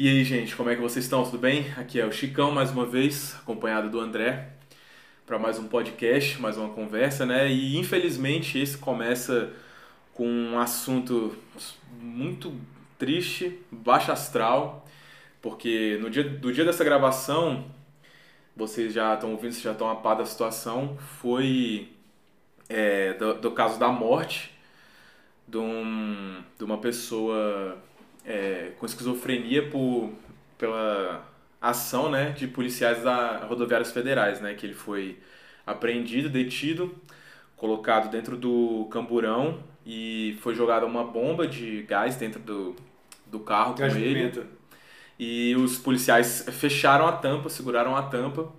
E aí, gente, como é que vocês estão? Tudo bem? Aqui é o Chicão mais uma vez, acompanhado do André, para mais um podcast, mais uma conversa, né? E infelizmente esse começa com um assunto muito triste, baixo astral, porque no dia do dia dessa gravação, vocês já estão ouvindo, vocês já estão a par da situação, foi é, do, do caso da morte de, um, de uma pessoa é, com esquizofrenia por, pela ação né, de policiais da rodoviárias federais, né, que ele foi apreendido, detido, colocado dentro do camburão e foi jogada uma bomba de gás dentro do, do carro com ele. E os policiais fecharam a tampa, seguraram a tampa.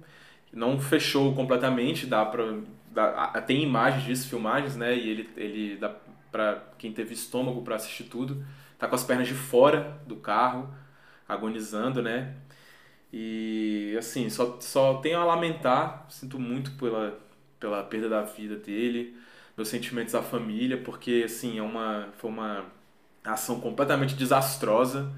Não fechou completamente, dá pra. Dá, tem imagens disso, filmagens, né? E ele, ele dá pra quem teve estômago para assistir tudo tá com as pernas de fora do carro, agonizando, né? E assim, só, só tenho a lamentar, sinto muito pela, pela perda da vida dele, meus sentimentos à família, porque assim, é uma, foi uma ação completamente desastrosa,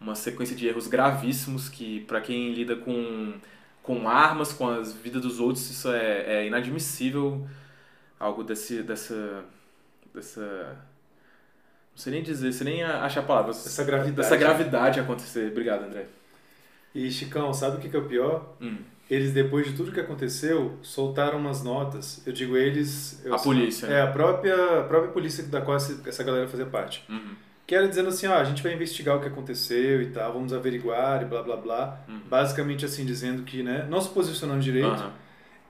uma sequência de erros gravíssimos que para quem lida com, com armas, com as vidas dos outros, isso é, é inadmissível, algo desse, dessa, dessa não sei nem dizer, você nem acha a palavra. Essa gravidade. Essa gravidade acontecer. Obrigado, André. E, Chicão, sabe o que é o pior? Hum. Eles, depois de tudo que aconteceu, soltaram umas notas. Eu digo eles... Eu a polícia. É, a própria, a própria polícia da qual essa galera fazia parte. Uhum. Que era dizendo assim, ó, a gente vai investigar o que aconteceu e tal, vamos averiguar e blá, blá, blá. Uhum. Basicamente, assim, dizendo que, né, não se posicionando direito. Uhum.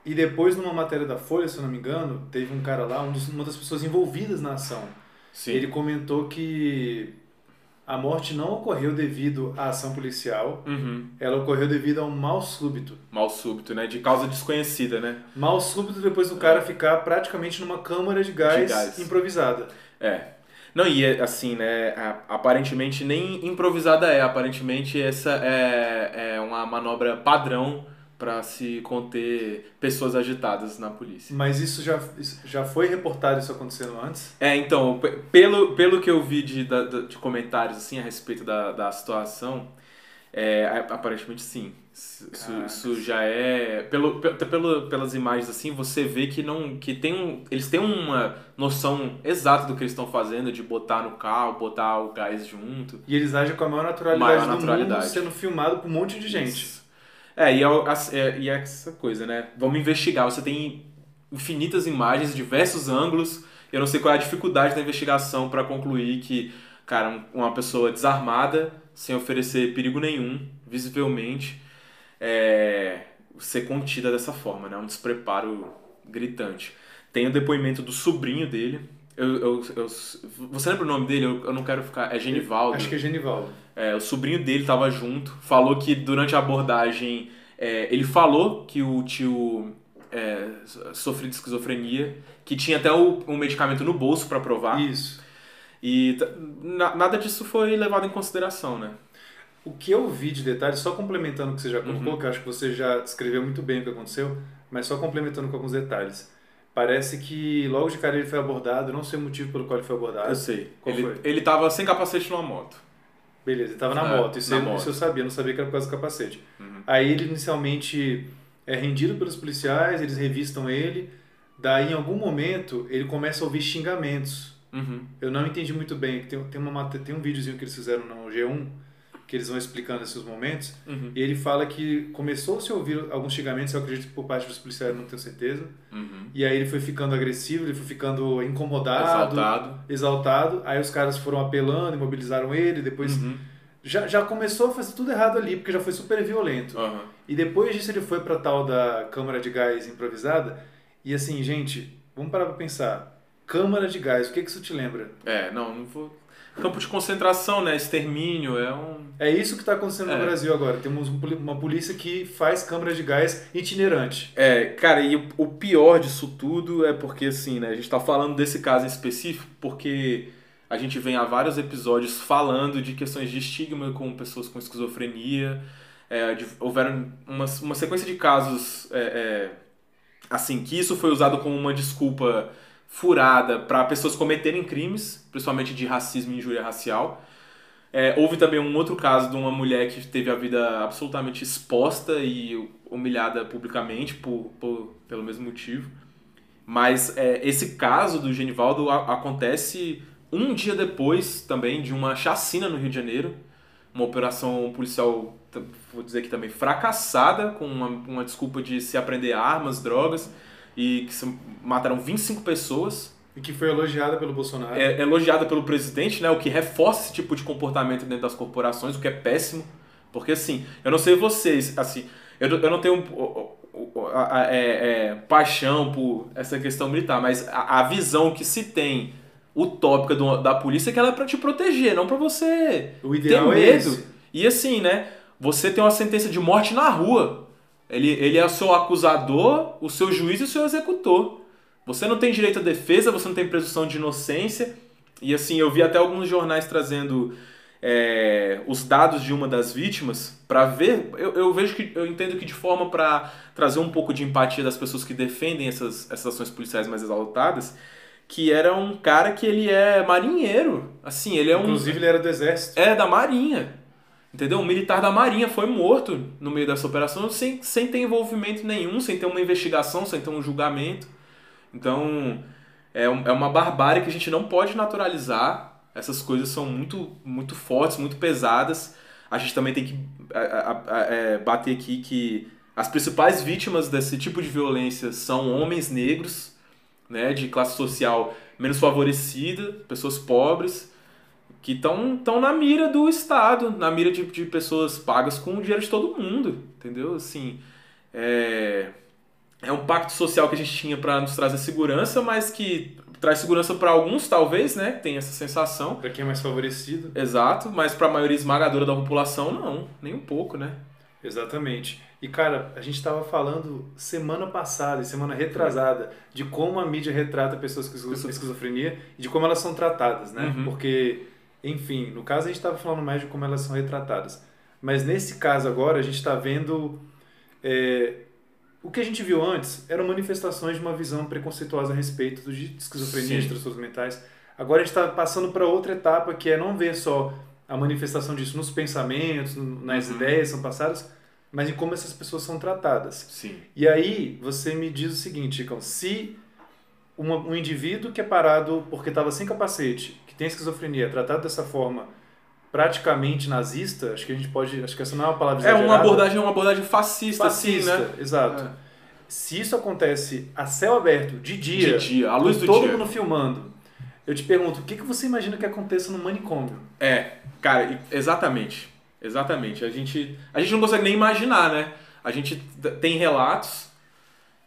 E depois, numa matéria da Folha, se eu não me engano, teve um cara lá, um dos, uma das pessoas envolvidas na ação Sim. ele comentou que a morte não ocorreu devido à ação policial, Uhum. ela ocorreu devido a um mal súbito. Mal súbito, né? De causa desconhecida, né? Mal súbito depois do cara ficar praticamente numa câmara de gás, De gás. improvisada. É. Não, e é, assim, né? Aparentemente nem improvisada é. Aparentemente essa é, é uma manobra padrão para se conter pessoas agitadas na polícia. Mas isso já, isso já foi reportado isso acontecendo antes? É, então, pe- pelo, pelo que eu vi de, da- de comentários assim, a respeito da, da situação, é, aparentemente sim. Isso, isso- já é. Pelo, pe- pelo, pelas imagens assim, você vê que não. que tem um, Eles têm uma noção exata do que eles estão fazendo, de botar no carro, botar o gás junto. E eles agem com a maior naturalidade Maior do naturalidade. mundo, sendo filmado por um monte de gente. Isso. É, e é, é, e é essa coisa, né? Vamos investigar. Você tem infinitas imagens, diversos ângulos. Eu não sei qual é a dificuldade da investigação para concluir que, cara, um- uma pessoa desarmada, sem oferecer perigo nenhum, visivelmente, é, ser contida dessa forma, né? Um despreparo gritante. Tem o depoimento do sobrinho dele. Eu, eu, eu- você lembra o nome dele? Eu, eu não quero ficar. É Genivaldo. Acho que é Genivaldo. É, o sobrinho dele estava junto, falou que durante a abordagem é, ele falou que o tio é, sofria de esquizofrenia, que tinha até o, um medicamento no bolso para provar, Isso. e na- nada disso foi levado em consideração, né? O que eu vi de detalhes, só complementando o que você já colocou, Uhum. que eu acho que você já descreveu muito bem o que aconteceu, mas só complementando com alguns detalhes. Parece que logo de cara ele foi abordado, não sei o motivo pelo qual ele foi abordado. Eu sei. Qual ele, foi? ele tava sem capacete numa moto. Beleza, ele estava na É, moto, isso, na eu, moto. isso eu sabia, não sabia que era por causa do capacete. Uhum. Aí ele inicialmente é rendido pelos policiais, eles revistam ele, daí em algum momento ele começa a ouvir xingamentos. Uhum. Eu não entendi muito bem, tem, tem, uma, tem um videozinho que eles fizeram no G1, que eles vão explicando esses momentos, Uhum. e ele fala que começou-se a ouvir alguns xingamentos, eu acredito que por parte dos policiais, não tenho certeza, Uhum. e aí ele foi ficando agressivo, ele foi ficando incomodado, Exaltado. exaltado, aí os caras foram apelando, imobilizaram ele, depois Uhum. já, já começou a fazer tudo errado ali, porque já foi super violento. E depois disso ele foi pra tal da câmara de gás improvisada, e assim, gente, vamos parar pra pensar, câmara de gás, o que que isso te lembra? É, não, não vou. Campo de concentração, né? Extermínio, é um. É isso que está acontecendo É. no Brasil agora, temos um uma polícia que faz câmara de gás itinerante. É, cara, e o- pior disso tudo é porque, assim, né, a gente tá falando desse caso em específico porque a gente vem há vários episódios falando de questões de estigma com pessoas com esquizofrenia. É, de- houveram uma, uma sequência de casos, é, é, assim, que isso foi usado como uma desculpa furada para pessoas cometerem crimes, principalmente de racismo e injúria racial. É, houve também um outro caso de uma mulher que teve a vida absolutamente exposta e humilhada publicamente por, por pelo mesmo motivo. Mas é, esse caso do Genivaldo a, acontece um dia depois também de uma chacina no Rio de Janeiro, uma operação policial, vou dizer que também fracassada, com uma, uma desculpa de se aprender armas, drogas, e que mataram 25 pessoas. E que foi elogiada pelo Bolsonaro. É, elogiada pelo presidente, né? O que reforça esse tipo de comportamento dentro das corporações, o que é péssimo. Porque assim, eu não sei vocês, assim, eu, eu não tenho é, é, paixão por essa questão militar, mas a, a visão que se tem utópica do, da polícia é que ela é para te proteger, não para você o ideal ter é medo. esse. E assim, né? Você tem uma sentença de morte na rua. Ele, ele é o seu acusador, o seu juiz e o seu executor. Você não tem direito à defesa, você não tem presunção de inocência. E assim, eu vi até alguns jornais trazendo é, os dados de uma das vítimas para ver. Eu, eu vejo que eu entendo que de forma para trazer um pouco de empatia das pessoas que defendem essas, essas ações policiais mais exaltadas, que era um cara que ele é marinheiro. Assim, ele é um. Inclusive, ele era do exército. É, da Marinha. Entendeu? Um militar da Marinha foi morto no meio dessa operação sem, sem ter envolvimento nenhum, sem ter uma investigação, sem ter um julgamento. Então, é, é uma barbárie que a gente não pode naturalizar. Essas coisas são muito, muito fortes, muito pesadas. A gente também tem que a, a, a, é, bater aqui que as principais vítimas desse tipo de violência são homens negros, né, de classe social menos favorecida, pessoas pobres que estão na mira do Estado, na mira de, de pessoas pagas com o dinheiro de todo mundo, entendeu? Assim, é, é um pacto social que a gente tinha para nos trazer segurança, mas que traz segurança para alguns, talvez, né? Tem essa sensação. Para quem é mais favorecido. Exato, mas para a maioria esmagadora da população, não, nem um pouco, né? Exatamente. E cara, a gente estava falando semana passada e semana retrasada de como a mídia retrata pessoas com esquizofrenia e de como elas são tratadas, né? Uhum. Porque enfim, no caso a gente estava falando mais de como elas são retratadas. Mas nesse caso agora a gente está vendo. É, o que a gente viu antes eram manifestações de uma visão preconceituosa a respeito de esquizofrenia, de transtornos mentais. Agora a gente está passando para outra etapa que é não ver só a manifestação disso nos pensamentos, nas uhum. ideias são passadas, mas em como essas pessoas são tratadas. Sim. E aí você me diz o seguinte, Chicão, se uma, um indivíduo que é parado porque estava sem capacete, que tem esquizofrenia, tratado dessa forma praticamente nazista, acho que a gente pode, acho que essa não é uma palavra exagerada. É uma abordagem, uma abordagem fascista, fascista, assim, né? Exato. É. Se isso acontece a céu aberto, de dia, de dia, à luz do todo dia. mundo filmando, eu te pergunto, o que, que você imagina que aconteça no manicômio? É, cara, exatamente. Exatamente. A gente, a gente não consegue nem imaginar, né? A gente tem relatos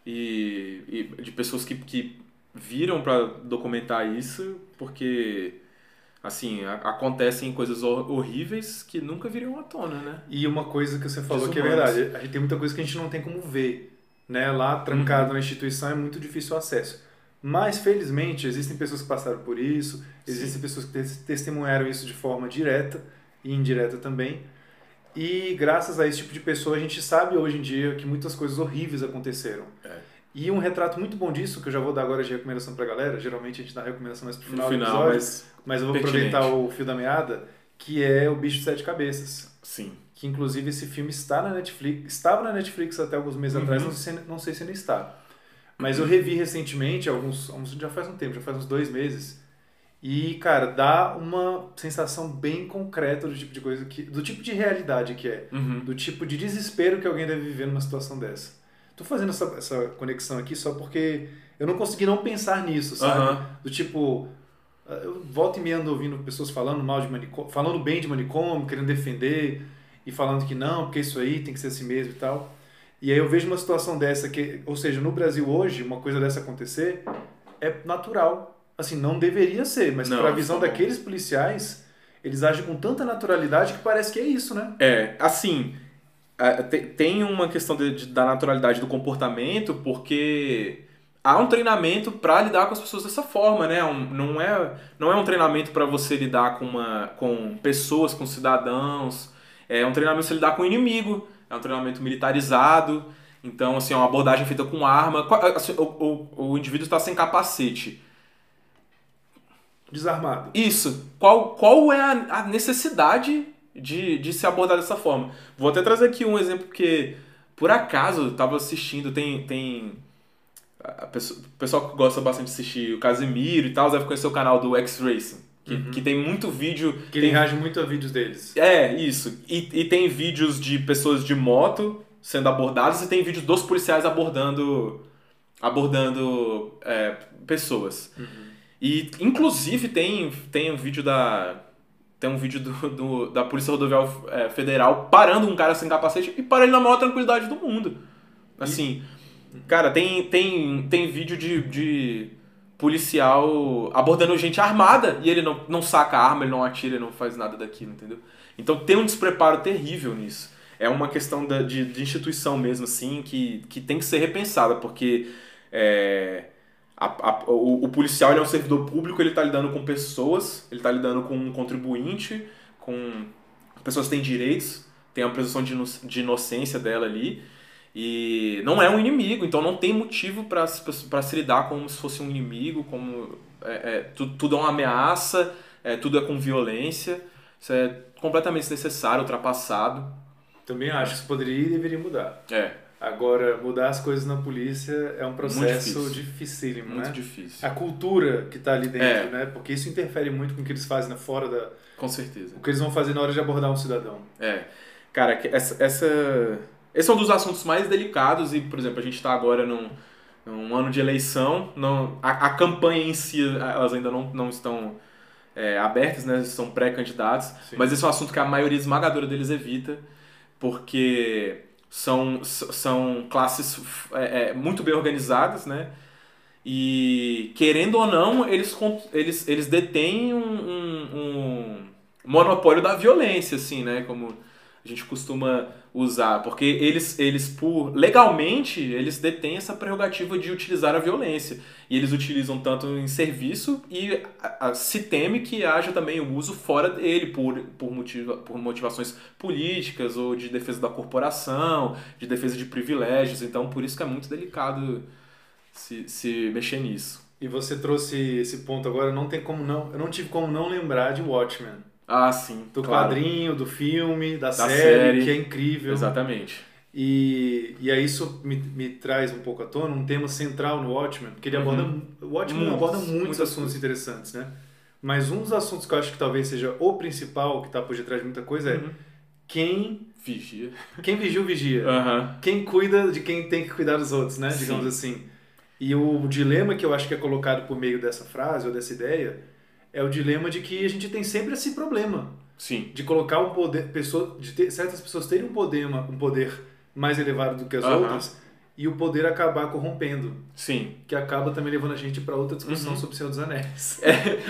e, e de pessoas que, que viram para documentar isso, porque assim, acontecem coisas horríveis que nunca viriam à tona, né? E uma coisa que você falou que é verdade, a gente tem muita coisa que a gente não tem como ver, né? Lá trancado uhum. na instituição é muito difícil o acesso. Mas felizmente existem pessoas que passaram por isso, existem Sim. pessoas que testemunharam isso de forma direta e indireta também. E graças a esse tipo de pessoa a gente sabe hoje em dia que muitas coisas horríveis aconteceram. É. E um retrato muito bom disso, que eu já vou dar agora de recomendação pra galera, geralmente a gente dá recomendação mais pro final, final do episódio, mas, mas eu vou pertinente. aproveitar o fio da meada, que é O Bicho de Sete Cabeças. Sim. Que inclusive esse filme está na Netflix, estava na Netflix até alguns meses uhum. atrás, não sei, não sei se ainda está. Mas eu revi recentemente, alguns, já faz um tempo, já faz uns dois meses, e, cara, dá uma sensação bem concreta do tipo de coisa que. do tipo de realidade que é. Uhum. Do tipo de desespero que alguém deve viver numa situação dessa. Tô fazendo essa, essa conexão aqui só porque eu não consegui não pensar nisso, sabe? Uhum. Do tipo, eu volto e me ando ouvindo pessoas falando mal de manicômio, falando bem de manicômio, querendo defender e falando que não, porque isso aí tem que ser assim mesmo e tal. E aí eu vejo uma situação dessa que, ou seja, no Brasil hoje, uma coisa dessa acontecer é natural. Assim, não deveria ser, mas para a visão daqueles policiais, eles agem com tanta naturalidade que parece que é isso, né? É, assim, tem uma questão de, de, da naturalidade do comportamento, porque há um treinamento para lidar com as pessoas dessa forma, né? Um, não, é, não é um treinamento para você lidar com, uma, com pessoas, com cidadãos. É um treinamento para você lidar com o inimigo. É um treinamento militarizado. Então, assim, é uma abordagem feita com arma. Assim, o, o, o indivíduo está sem capacete. desarmado. Isso. Qual, qual é a, a necessidade de, de se abordar dessa forma? Vou até trazer aqui um exemplo, porque por acaso eu tava assistindo, tem. tem a pessoa, o pessoal que gosta bastante de assistir o Casimiro e tal, deve conhecer o canal do X-Racing. Que, Uhum. que tem muito vídeo. Que tem ele reage muito a vídeos deles. É, isso. E, e tem vídeos de pessoas de moto sendo abordadas e tem vídeos dos policiais abordando abordando é, pessoas. E inclusive tem, tem um vídeo da tem um vídeo do, do- da Polícia Rodoviária é, Federal parando um cara sem capacete e para ele na maior tranquilidade do mundo. Assim, cara, tem, tem, tem vídeo de, de policial abordando gente armada e ele não, não saca a arma, ele não atira, ele não faz nada daquilo, entendeu? Então tem um despreparo terrível nisso. É uma questão da, de, de instituição mesmo, assim, que, que tem que ser repensada, porque é, a- a- o, o policial é um servidor público, ele está lidando com pessoas, ele está lidando com um contribuinte, com pessoas que têm direitos, tem a presunção de, de inocência dela ali, e não é um inimigo, então não tem motivo para se lidar como se fosse um inimigo, como é, é, tudo, tudo é uma ameaça, é, tudo é com violência, isso é completamente desnecessário, ultrapassado. Também acho que isso poderia e deveria mudar. É, Agora, mudar as coisas na polícia é um processo difícil. dificílimo, muito né? difícil. A cultura que está ali dentro, É. né? Porque isso interfere muito com o que eles fazem na- fora da... Com certeza. O que eles vão fazer na hora de abordar um cidadão. É, cara, essa, essa, esse é um dos assuntos mais delicados e, por exemplo, a gente está agora num, num ano de eleição, não, a, a campanha em si, elas ainda não, não estão é, abertas, né, são pré-candidatos, mas esse é um assunto que a maioria esmagadora deles evita, porque são, são classes é, é, muito bem organizadas, né, e querendo ou não, eles, eles, eles detêm um, um, um monopólio da violência, assim, né? Como a gente costuma usar. Porque eles, eles por legalmente, eles detêm essa prerrogativa de utilizar a violência. E eles utilizam tanto em serviço e a- a- se teme que haja também o uso fora dele, por, por, motiva, por motivações políticas ou de defesa da corporação, de defesa de privilégios. Então, por isso que é muito delicado se, se mexer nisso. E você trouxe esse ponto agora, não tem como não... Eu não tive como não lembrar de Watchmen. Ah, sim. Do claro. quadrinho, do filme, da, série, série. que é incrível. Exatamente. E, e aí isso me, me traz um pouco à tona um tema central no Watchmen, porque ele Uhum. aborda, o Watchmen Muitos, aborda muitos muitas assuntos coisas. interessantes, né? Mas um dos assuntos que eu acho que talvez seja o principal, que está por detrás de muita coisa, é Uhum. quem, Vigia. quem vigia o vigia. Aham. Quem cuida de quem tem que cuidar dos outros, né? Digamos Sim. assim. E o dilema que eu acho que é colocado por meio dessa frase ou dessa ideia é o dilema de que a gente tem sempre esse problema Sim. de colocar um poder, pessoa, de ter, certas pessoas terem um poder, um poder mais elevado do que as Aham. outras e o poder acabar corrompendo, Sim. que acaba também levando a gente para outra discussão Uhum. sobre o Senhor dos Anéis.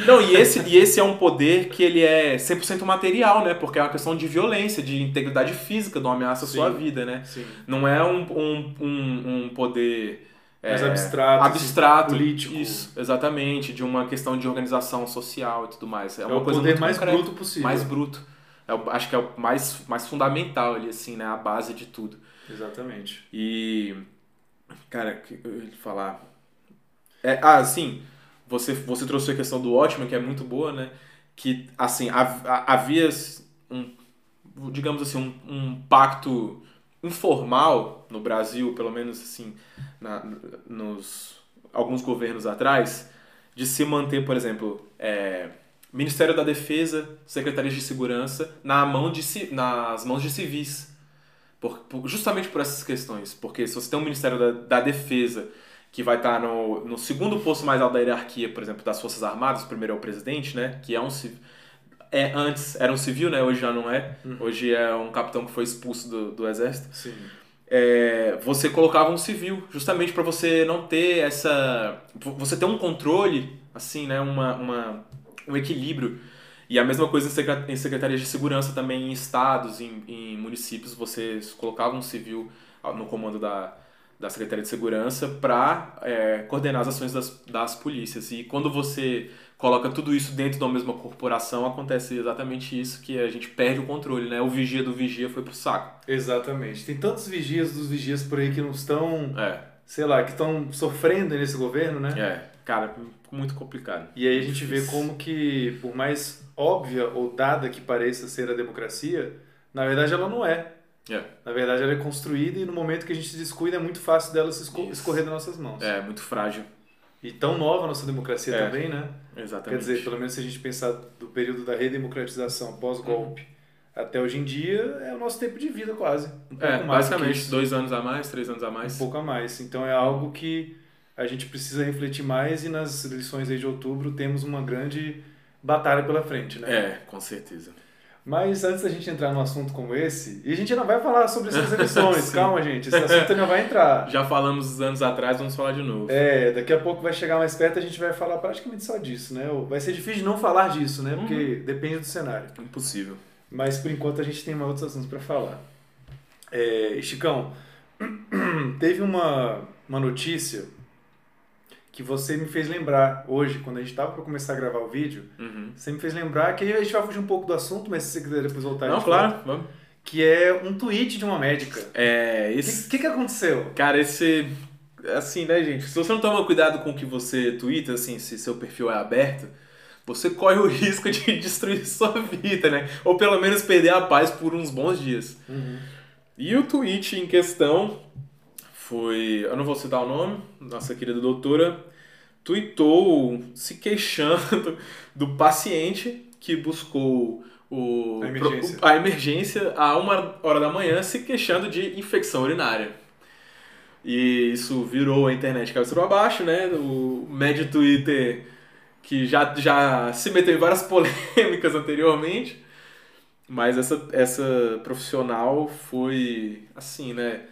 Não, e esse, e esse é um poder que ele é 100% material, né? Porque é uma questão de violência, de integridade física, de uma ameaça à sua vida, né? Sim. Não é um, um, um, um poder... Mais é, abstrato, assim, abstrato, político. Isso, exatamente, de uma questão de organização social e tudo mais. É, É, uma o coisa poder muito mais concreta, bruto possível. mais bruto. É acho que é o mais, mais fundamental ali, assim, né? A base de tudo. Exatamente. E. Cara, o que eu ia falar. É, ah, sim. Você, você trouxe a questão do Watchmen, que é muito boa, né? Que, assim, hav- ha- havia um. Digamos assim, um, um pacto informal no Brasil, pelo menos assim, na, nos alguns governos atrás, de se manter, por exemplo, é, Ministério da Defesa, Secretarias de Segurança, na mão de, nas mãos de civis. Por- por- justamente por essas questões. Porque se você tem um Ministério da, da Defesa que vai estar no, no segundo posto mais alto da hierarquia, por exemplo, das Forças Armadas, o primeiro é o presidente, né? Que é um civil. É, antes era um civil, né? Hoje já não é. Hoje é um capitão que foi expulso do, do exército. Sim. É, você colocava um civil, justamente para você não ter essa. Você ter um controle, assim, né? Uma, uma, um equilíbrio. E a mesma coisa em secre- em secretarias de segurança também, em estados, em, em municípios, você colocava um civil no comando da, da Secretaria de Segurança para coordenar as ações das, das polícias. E quando você coloca tudo isso dentro da mesma corporação, acontece exatamente isso, que a gente perde o controle, né? O vigia do vigia foi pro saco. Exatamente. Tem tantos vigias dos vigias por aí que não estão, É. sei lá, que estão sofrendo nesse governo, né? É, cara, muito complicado. E aí a gente vê como que, por mais óbvia ou dada que pareça ser a democracia, na verdade ela não é. É. Na verdade ela é construída e no momento que a gente se descuida é muito fácil dela se esco- Isso. escorrer das nossas mãos. É, muito frágil. E tão nova a nossa democracia É. também, né? Exatamente. Quer dizer, pelo menos se a gente pensar do período da redemocratização pós-golpe Uhum. até hoje em dia, é o nosso tempo de vida quase. Um é, pouco mais do que basicamente, dois anos a mais, três anos a mais. Um pouco a mais. Então é algo que a gente precisa refletir mais e nas lições aí de outubro temos uma grande batalha pela frente, né? É, com certeza. Mas antes da gente entrar num assunto como esse, e a gente ainda vai falar sobre essas eleições, calma gente, esse assunto ainda vai entrar. Já falamos anos atrás, vamos falar de novo. É, daqui a pouco vai chegar mais perto, a gente vai falar praticamente só disso, né? Vai ser difícil de não falar disso, né? Porque Uhum. depende do cenário. Impossível. Mas por enquanto a gente tem mais outros assuntos para falar. É, Chicão, teve uma, uma notícia que você me fez lembrar hoje, quando a gente estava para começar a gravar o vídeo. Uhum. Você me fez lembrar que a gente vai fugir um pouco do assunto, mas se você quiser depois voltar a Não, claro, volta, vamos. Que é um tweet de uma médica. É, O esse. que, que, que aconteceu? Cara, esse. Assim, né, gente? Se você não toma cuidado com o que você twitta, assim, se seu perfil é aberto, você corre o risco de destruir sua vida, né? Ou pelo menos perder a paz por uns bons dias. E o tweet em questão foi. Eu não vou citar o nome, nossa querida doutora tweetou se queixando do paciente que buscou o, A emergência. a emergência a uma hora da manhã se queixando de infecção urinária. E isso virou a internet cabeça para baixo, né? O médio Twitter que já, já se meteu em várias polêmicas anteriormente. Mas essa, essa profissional foi assim, né?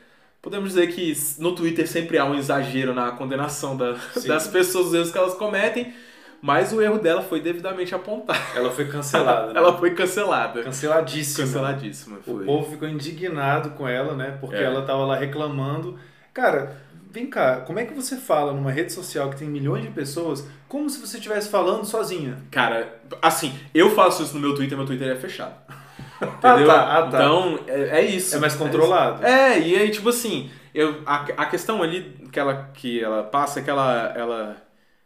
Podemos dizer que no Twitter sempre há um exagero na condenação da- das pessoas, os erros que elas cometem, mas o erro dela foi devidamente apontado. Ela foi cancelada. né? Ela foi cancelada. Canceladíssima. Canceladíssima. O Foi. povo ficou indignado com ela, né? Porque É. ela tava lá reclamando. Cara, vem cá, como é que você fala numa rede social que tem milhões de pessoas como se você estivesse falando sozinha? Cara, assim, eu faço isso no meu Twitter, meu Twitter é fechado. Entendeu? tá, ah, tá. Então, é, é isso. É mais controlado. É, e aí, tipo assim, eu, a, a questão ali que ela, que ela passa é que ela, ela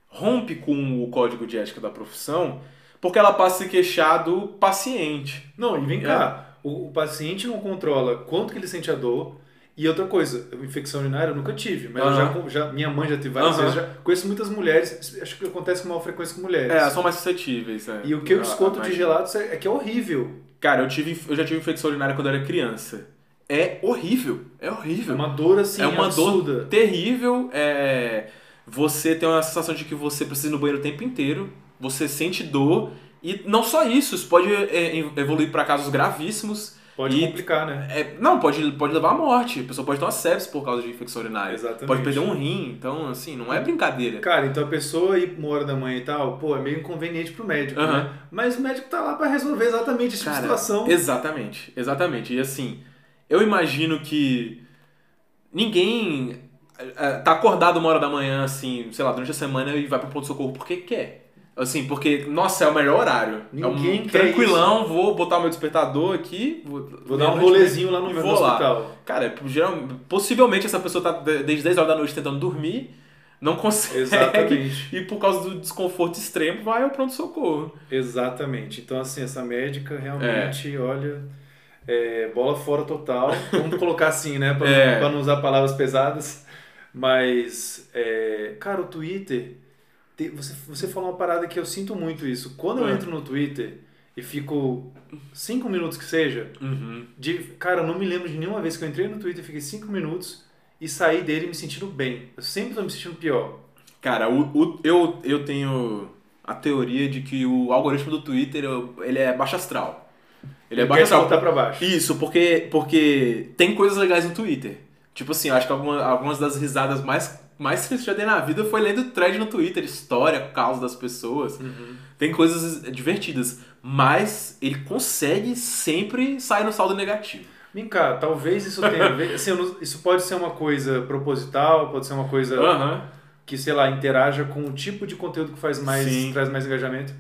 rompe com o código de ética da profissão porque ela passa a se queixar do paciente. Não, e vem É. cá, o, o paciente não controla quanto que ele sente a dor. E outra coisa, infecção urinária eu nunca tive, mas eu Aham. já, já- minha mãe já teve várias Aham. vezes. Já, conheço muitas mulheres, acho que acontece com maior frequência com mulheres. É, são mais suscetíveis. né? E o que eu escuto de relatos é, é que é horrível. Cara, eu, tive, eu já tive infecção urinária quando eu era criança. É horrível. É É horrível. uma dor assim, é uma absurda. dor terrível. É... Você tem uma sensação de que você precisa ir no banheiro o tempo inteiro. Você sente dor. E não só isso, isso pode é, evoluir para casos gravíssimos. Pode E- complicar, né? É, não, pode, pode levar à morte. A pessoa pode ter uma sepsis por causa de infecção urinária. Exatamente. Pode perder um rim. Então, assim, não é brincadeira. Cara, então a pessoa ir uma hora da manhã e tal, pô, é meio inconveniente pro médico, Aham. né? Mas o médico tá lá pra resolver exatamente essa Cara, situação. Exatamente, exatamente. E assim, eu imagino que ninguém eh, tá acordado uma hora da manhã, assim, sei lá, durante a semana e vai pro ponto-socorro porque quer. Assim, porque, nossa, é o melhor horário. Ninguém é um tranquilão, vou botar meu despertador aqui. Vou, Vou dar um rolezinho lá no, no vou lá. hospital. Cara, é, geral, possivelmente essa pessoa tá de- desde 10 horas da noite tentando dormir, não consegue. Exatamente. E por causa do desconforto extremo, vai ao pronto-socorro. Exatamente. Então, assim, essa médica realmente, olha, é, bola fora total. Vamos colocar assim, né? Pra, É. pra não usar palavras pesadas. Mas, é, cara, o Twitter. Você, você falou uma parada que eu sinto muito isso. Quando eu É. entro no Twitter e fico cinco minutos que seja, Uhum. de, cara, eu não me lembro de nenhuma vez que eu entrei no Twitter, fiquei cinco minutos e saí dele me sentindo bem. Eu sempre tô me sentindo pior. Cara, o, o- eu, eu tenho a teoria de que o algoritmo do Twitter ele é baixo astral. Ele é baixo astral. saltar pra baixo. Isso, porque, porque tem coisas legais no Twitter. Tipo assim, eu acho que alguma, algumas das risadas mais, mais que eu já dei na vida foi lendo thread no Twitter, história, caos das pessoas. Uhum. Tem coisas divertidas. Mas ele consegue sempre sair no saldo negativo. Vem cá, talvez isso tenha a ver. Assim, não- isso pode ser uma coisa proposital, pode ser uma coisa Aham. que, sei lá, interaja com o tipo de conteúdo que faz mais, Sim. traz mais engajamento.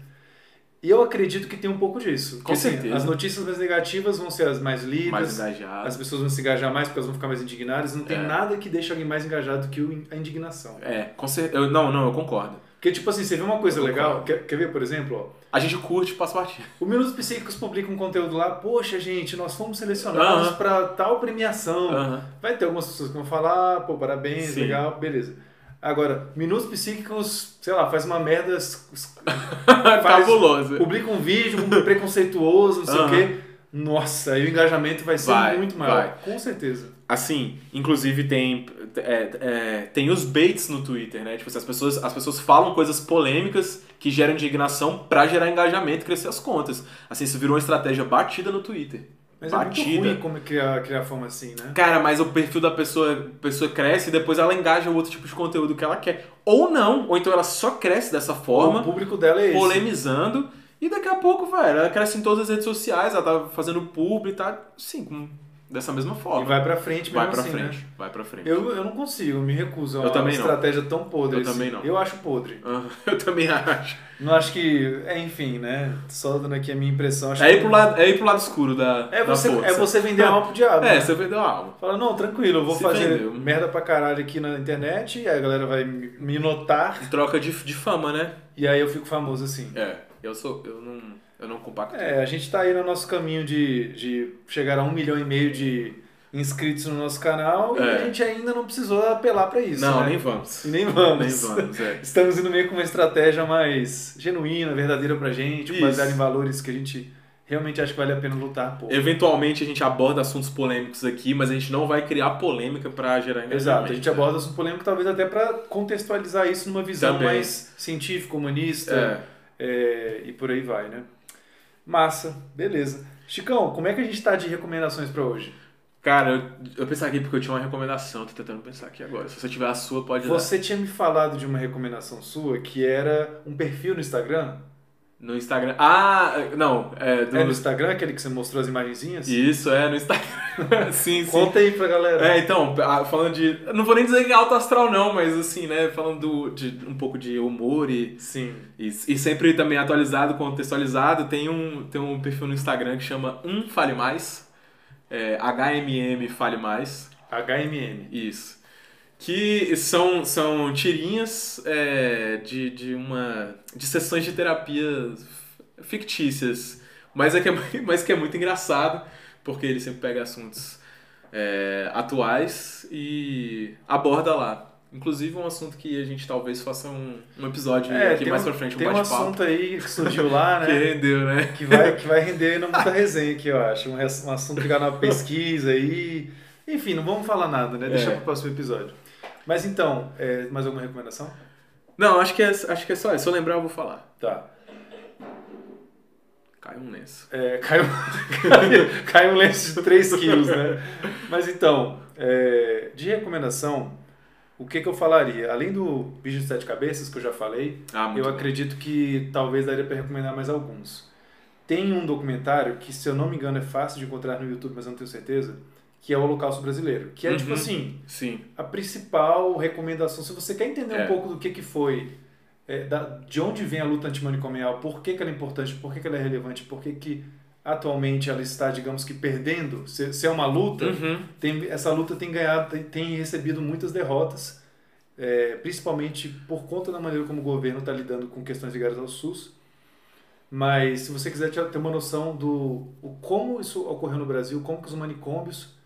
E eu acredito que tem um pouco disso. Com assim, certeza. as notícias mais negativas vão ser as mais lidas, Mais engajado. as pessoas vão se engajar mais porque elas vão ficar mais indignadas. Não tem É. nada que deixe alguém mais engajado do que a indignação. É, com cer- eu, não, não, eu concordo. Porque, tipo assim, você vê uma coisa Eu legal, quer, quer ver, por exemplo, ó, A gente curte passa partida. o Minutos Psíquicos publica um conteúdo lá, poxa, gente, nós fomos selecionados Aham. pra tal premiação. Aham. Vai ter algumas pessoas que vão falar, pô, parabéns, Sim. legal, beleza. Agora, Minutos Psíquicos, sei lá, faz uma merda, Cabuloso. publica um vídeo um preconceituoso, não sei o Aham. quê. Nossa, aí o engajamento vai ser Vai, muito maior. vai. Com certeza. Assim, inclusive tem, é, é, tem os baits no Twitter, né? Tipo, as pessoas, as pessoas falam coisas polêmicas que geram indignação pra gerar engajamento e crescer as contas. Assim, isso virou uma estratégia batida no Twitter. Mas é batida. muito ruim como criar, criar fama assim, né? Cara, mas o perfil da pessoa, pessoa cresce e depois ela engaja o outro tipo de conteúdo que ela quer. Ou não, ou então ela só cresce dessa O forma, público dela é esse. polemizando, e daqui a pouco, velho, ela cresce em todas as redes sociais, ela tá fazendo publi e tá, sim, com- dessa mesma forma. E vai pra frente mesmo Vai pra assim, frente, né? vai pra frente. Eu, eu não consigo, eu me recuso a Eu uma não. estratégia tão podre Eu assim. também não. Eu acho podre. Ah, Eu também acho. Não acho que. É, enfim, né? Só dando aqui a minha impressão. Acho É ir que- pro lado, é ir pro lado escuro da, É da você, força. é você vender a alma pro diabo. É, né? você vendeu a alma. Fala, não, tranquilo, eu vou Se fazer vendeu. merda pra caralho aqui na internet, e a galera vai me notar, troca de, de fama, né? e aí eu fico famoso assim. É, eu sou. Eu não. Eu não compacto. É, a gente tá aí no nosso caminho de, de chegar a um milhão e meio de inscritos no nosso canal e É. a gente ainda não precisou apelar pra isso. não, né? nem vamos. E nem vamos. Nem vamos, é. Estamos indo meio com uma estratégia mais genuína, verdadeira pra gente, Isso. baseada em valores que a gente realmente acha que vale a pena lutar por. Eventualmente a gente aborda assuntos polêmicos aqui, mas a gente não vai criar polêmica pra gerar engajamento. Exato, a gente aborda assunto polêmico talvez até pra contextualizar isso numa visão Também. mais científica, humanista É. é, e por aí vai, né? Massa, beleza. Chicão, como é que a gente tá de recomendações pra hoje? Cara, eu, eu pensei aqui porque eu tinha uma recomendação, tô tentando pensar aqui agora. Se você tiver a sua, pode dar. Você tinha me falado de uma recomendação sua que era um perfil no Instagram? No Instagram. Ah, não. É, do... É no Instagram, aquele que você mostrou as imagenzinhas? Isso, é, no Instagram. sim, sim. Conta aí pra galera. É, então, falando de. Não vou nem dizer que é alto astral, não, mas assim, né? Falando do- de um pouco de humor e, Sim. e, e sempre também atualizado, contextualizado, tem um, tem um perfil no Instagram que chama Um Fale Mais. É, HMM Fale Mais. HMM. Isso. Que são, são tirinhas é, de, de uma. de sessões de terapia fictícias. Mas, é que é, mas que é muito engraçado, porque ele sempre pega assuntos é, atuais e aborda lá. Inclusive um assunto que a gente talvez faça um, um episódio aqui tem mais um, pra frente, um tem um assunto aí que surgiu lá, que né? rendeu, né? que vai, que vai render muita resenha aqui, eu acho. Um, um assunto ligado na pesquisa aí. Enfim, não vamos falar nada, né? Deixa É. pro próximo episódio. Mas então, é, mais alguma recomendação? Não, acho que, é, acho que é só isso. Se eu lembrar, eu vou falar. Tá. Cai um lenço. É, caiu, caiu, caiu um lenço de 3 quilos, né? Mas então, é, de recomendação, o que, que eu falaria? Além do Bicho de Sete Cabeças, que eu já falei, Ah, eu bom. acredito que talvez daria para recomendar mais alguns. Tem um documentário que, se eu não me engano, é fácil de encontrar no YouTube, mas eu não tenho certeza, que é o Holocausto Brasileiro. Que é, tipo Uhum. assim, Sim. a principal recomendação, se você quer entender um É. pouco do que, que foi, é, da- de onde vem a luta antimanicomial, por que, que ela é importante, por que, que ela é relevante, por que, que atualmente ela está, digamos que, perdendo, se, se é uma luta, Uhum. tem, essa luta tem ganhado, tem, tem recebido muitas derrotas, é, principalmente por conta da maneira como o governo está lidando com questões ligadas ao SUS. Mas se você quiser ter uma noção do o, como isso ocorreu no Brasil, como que os manicômios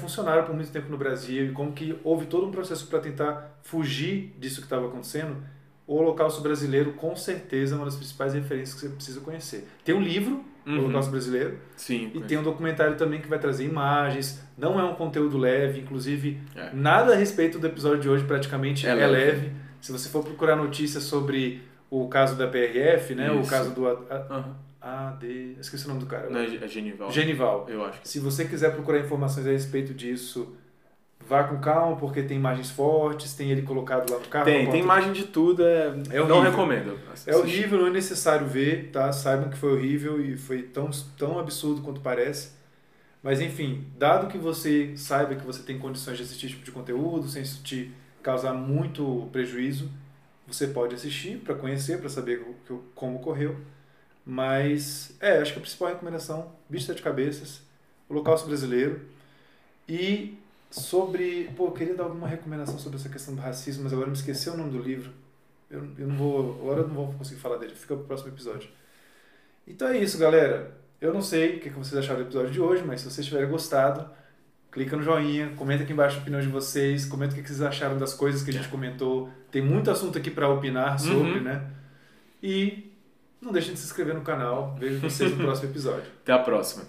funcionaram por muito tempo no Brasil e como que houve todo um processo para tentar fugir disso que estava acontecendo, o Holocausto Brasileiro com certeza é uma das principais referências que você precisa conhecer. Tem um livro, o Uhum. Holocausto Brasileiro, Sim. e tem um documentário também que vai trazer imagens, não é um conteúdo leve, inclusive É. nada a respeito do episódio de hoje praticamente É é, leve. leve. Se você for procurar notícias sobre o caso da PRF, né, o caso do Aham. AD, esqueci o nome do cara. Não, é Genival. Genival. Eu acho que Se você quiser procurar informações a respeito disso, vá com calma, porque tem imagens fortes, tem ele colocado lá no carro. Tem, tem imagem de tudo, é, É não recomendo. É horrível, não é necessário ver, tá? Saibam que foi horrível e foi tão, tão absurdo quanto parece. Mas enfim, dado que você saiba que você tem condições de assistir esse tipo de conteúdo, sem isso te causar muito prejuízo, você pode assistir para conhecer, para saber como ocorreu. Mas, é, acho que a principal recomendação, Bicho de Sete Cabeças, Holocausto Brasileiro. E sobre. Pô, eu queria dar alguma recomendação sobre essa questão do racismo, mas agora me esqueci o nome do livro. eu, eu não vou. Agora eu não vou conseguir falar dele, fica pro próximo episódio. Então é isso, galera. Eu não sei o que vocês acharam do episódio de hoje, mas se vocês tiverem gostado, clica no joinha, comenta aqui embaixo a opinião de vocês, comenta o que vocês acharam das coisas que a gente comentou. Tem muito assunto aqui para opinar sobre, uhum. né? E não deixem de se inscrever no canal. Vejo vocês no próximo episódio. Até a próxima.